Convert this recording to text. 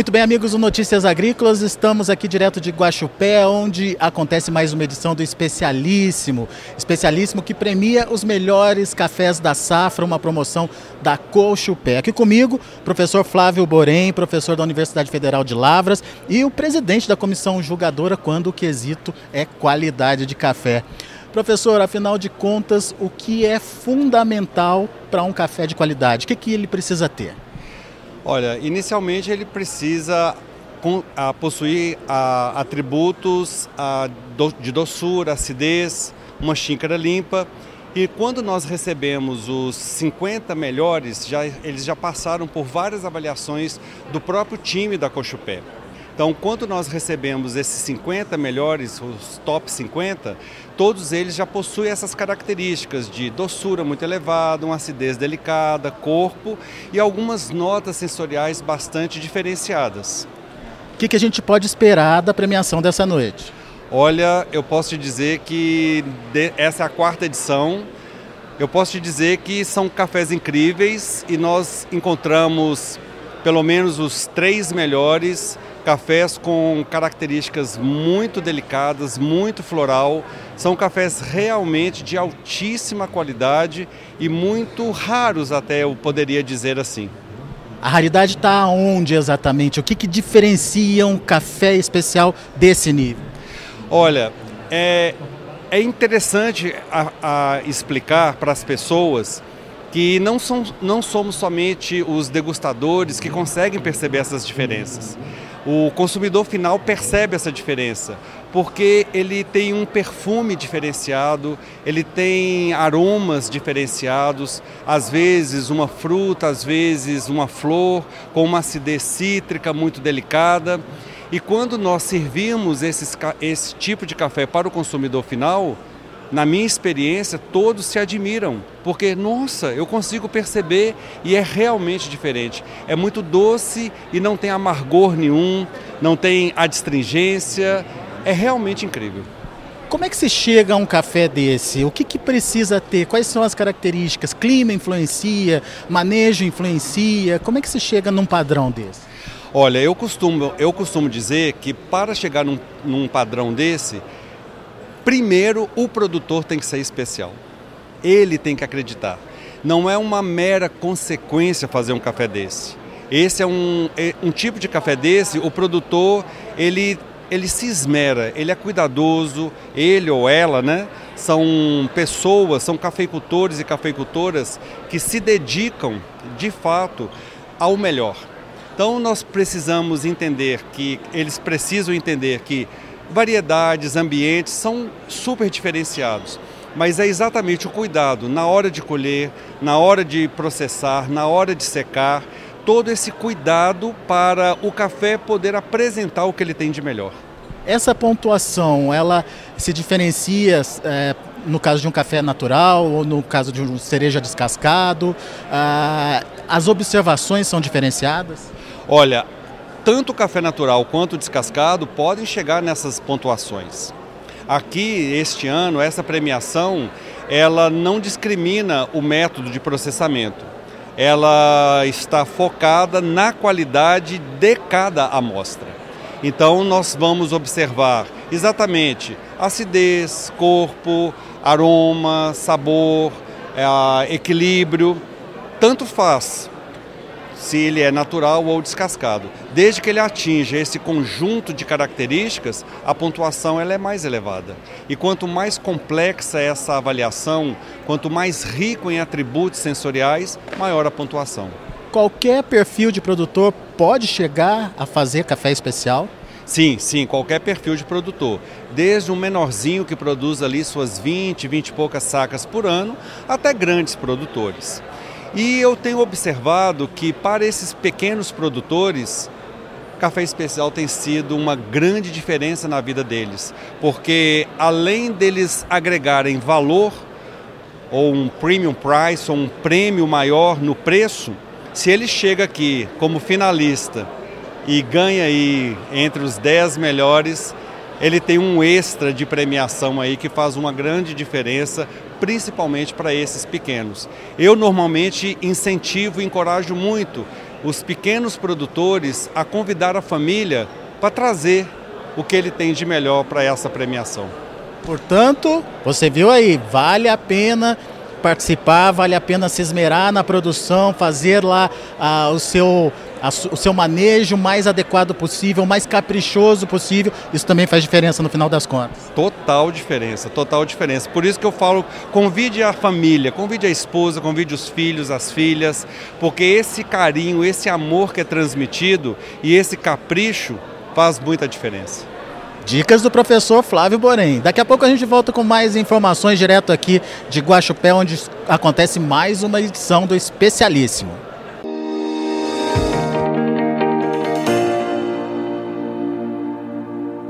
Muito bem, amigos do Notícias Agrícolas, estamos aqui direto de Guaxupé, onde acontece mais uma edição do Especialíssimo. Especialíssimo que premia os melhores cafés da safra, uma promoção da Cochupé. Aqui comigo, professor Flávio Borém, professor da Universidade Federal de Lavras e o presidente da comissão julgadora quando o quesito é qualidade de café. Professor, afinal de contas, o que é fundamental para um café de qualidade? O que, que ele precisa ter? Olha, inicialmente ele precisa possuir atributos de doçura, acidez, uma xícara limpa. E quando nós recebemos os 50 melhores, já, eles já passaram por várias avaliações do próprio time da Cochupé. Então, quando nós recebemos esses 50 melhores, os top 50, todos eles já possuem essas características de doçura muito elevada, uma acidez delicada, corpo e algumas notas sensoriais bastante diferenciadas. O que, que a gente pode esperar da premiação dessa noite? Olha, eu posso te dizer que essa é a quarta edição. Eu posso te dizer que são cafés incríveis e nós encontramos pelo menos os três melhores cafés com características muito delicadas, muito floral. São cafés realmente de altíssima qualidade e muito raros até eu poderia dizer assim. A raridade está onde exatamente? O que, que diferencia um café especial desse nível? Olha, é, é interessante a, a explicar para as pessoas que não, são, não somos somente os degustadores que conseguem perceber essas diferenças. O consumidor final percebe essa diferença, porque ele tem um perfume diferenciado, ele tem aromas diferenciados, às vezes uma fruta, às vezes uma flor, com uma acidez cítrica muito delicada. E quando nós servimos esses, esse tipo de café para o consumidor final, na minha experiência, todos se admiram, porque, nossa, eu consigo perceber e é realmente diferente. É muito doce e não tem amargor nenhum, não tem adstringência, é realmente incrível. Como é que se chega a um café desse? O que, que precisa ter? Quais são as características? Clima influencia? Manejo influencia? Como é que se chega num padrão desse? Olha, eu costumo, eu costumo dizer que para chegar num, num padrão desse, Primeiro, o produtor tem que ser especial. Ele tem que acreditar. Não é uma mera consequência fazer um café desse. Esse é um, é um tipo de café desse, o produtor, ele, ele se esmera, ele é cuidadoso, ele ou ela, né? São pessoas, são cafeicultores e cafeicultoras que se dedicam, de fato, ao melhor. Então nós precisamos entender que, eles precisam entender que variedades, ambientes são super diferenciados. Mas é exatamente o cuidado na hora de colher, na hora de processar, na hora de secar, todo esse cuidado para o café poder apresentar o que ele tem de melhor. Essa pontuação, ela se diferencia é, no caso de um café natural ou no caso de um cereja descascado? Ah, as observações são diferenciadas? Olha, tanto o café natural quanto o descascado podem chegar nessas pontuações. Aqui, este ano, essa premiação, ela não discrimina o método de processamento. Ela está focada na qualidade de cada amostra. Então, nós vamos observar exatamente acidez, corpo, aroma, sabor, é, equilíbrio. Tanto faz se ele é natural ou descascado. Desde que ele atinja esse conjunto de características, a pontuação ela é mais elevada. E quanto mais complexa é essa avaliação, quanto mais rico em atributos sensoriais, maior a pontuação. Qualquer perfil de produtor pode chegar a fazer café especial? Sim, sim, qualquer perfil de produtor. Desde um menorzinho que produz ali suas 20, 20 e poucas sacas por ano, até grandes produtores. E eu tenho observado que para esses pequenos produtores, café especial tem sido uma grande diferença na vida deles, porque além deles agregarem valor ou um premium price ou um prêmio maior no preço, se ele chega aqui como finalista e ganha aí entre os 10 melhores, ele tem um extra de premiação aí que faz uma grande diferença, principalmente para esses pequenos. Eu normalmente incentivo e encorajo muito os pequenos produtores a convidar a família para trazer o que ele tem de melhor para essa premiação. Portanto, você viu aí, vale a pena participar, vale a pena se esmerar na produção, fazer lá ah, o seu o seu manejo mais adequado possível, mais caprichoso possível, isso também faz diferença no final das contas. Total diferença, total diferença. Por isso que eu falo, convide a família, convide a esposa, convide os filhos, as filhas, porque esse carinho, esse amor que é transmitido e esse capricho faz muita diferença. Dicas do professor Flávio Borém. Daqui a pouco a gente volta com mais informações direto aqui de Guaxupé, onde acontece mais uma edição do Especialíssimo.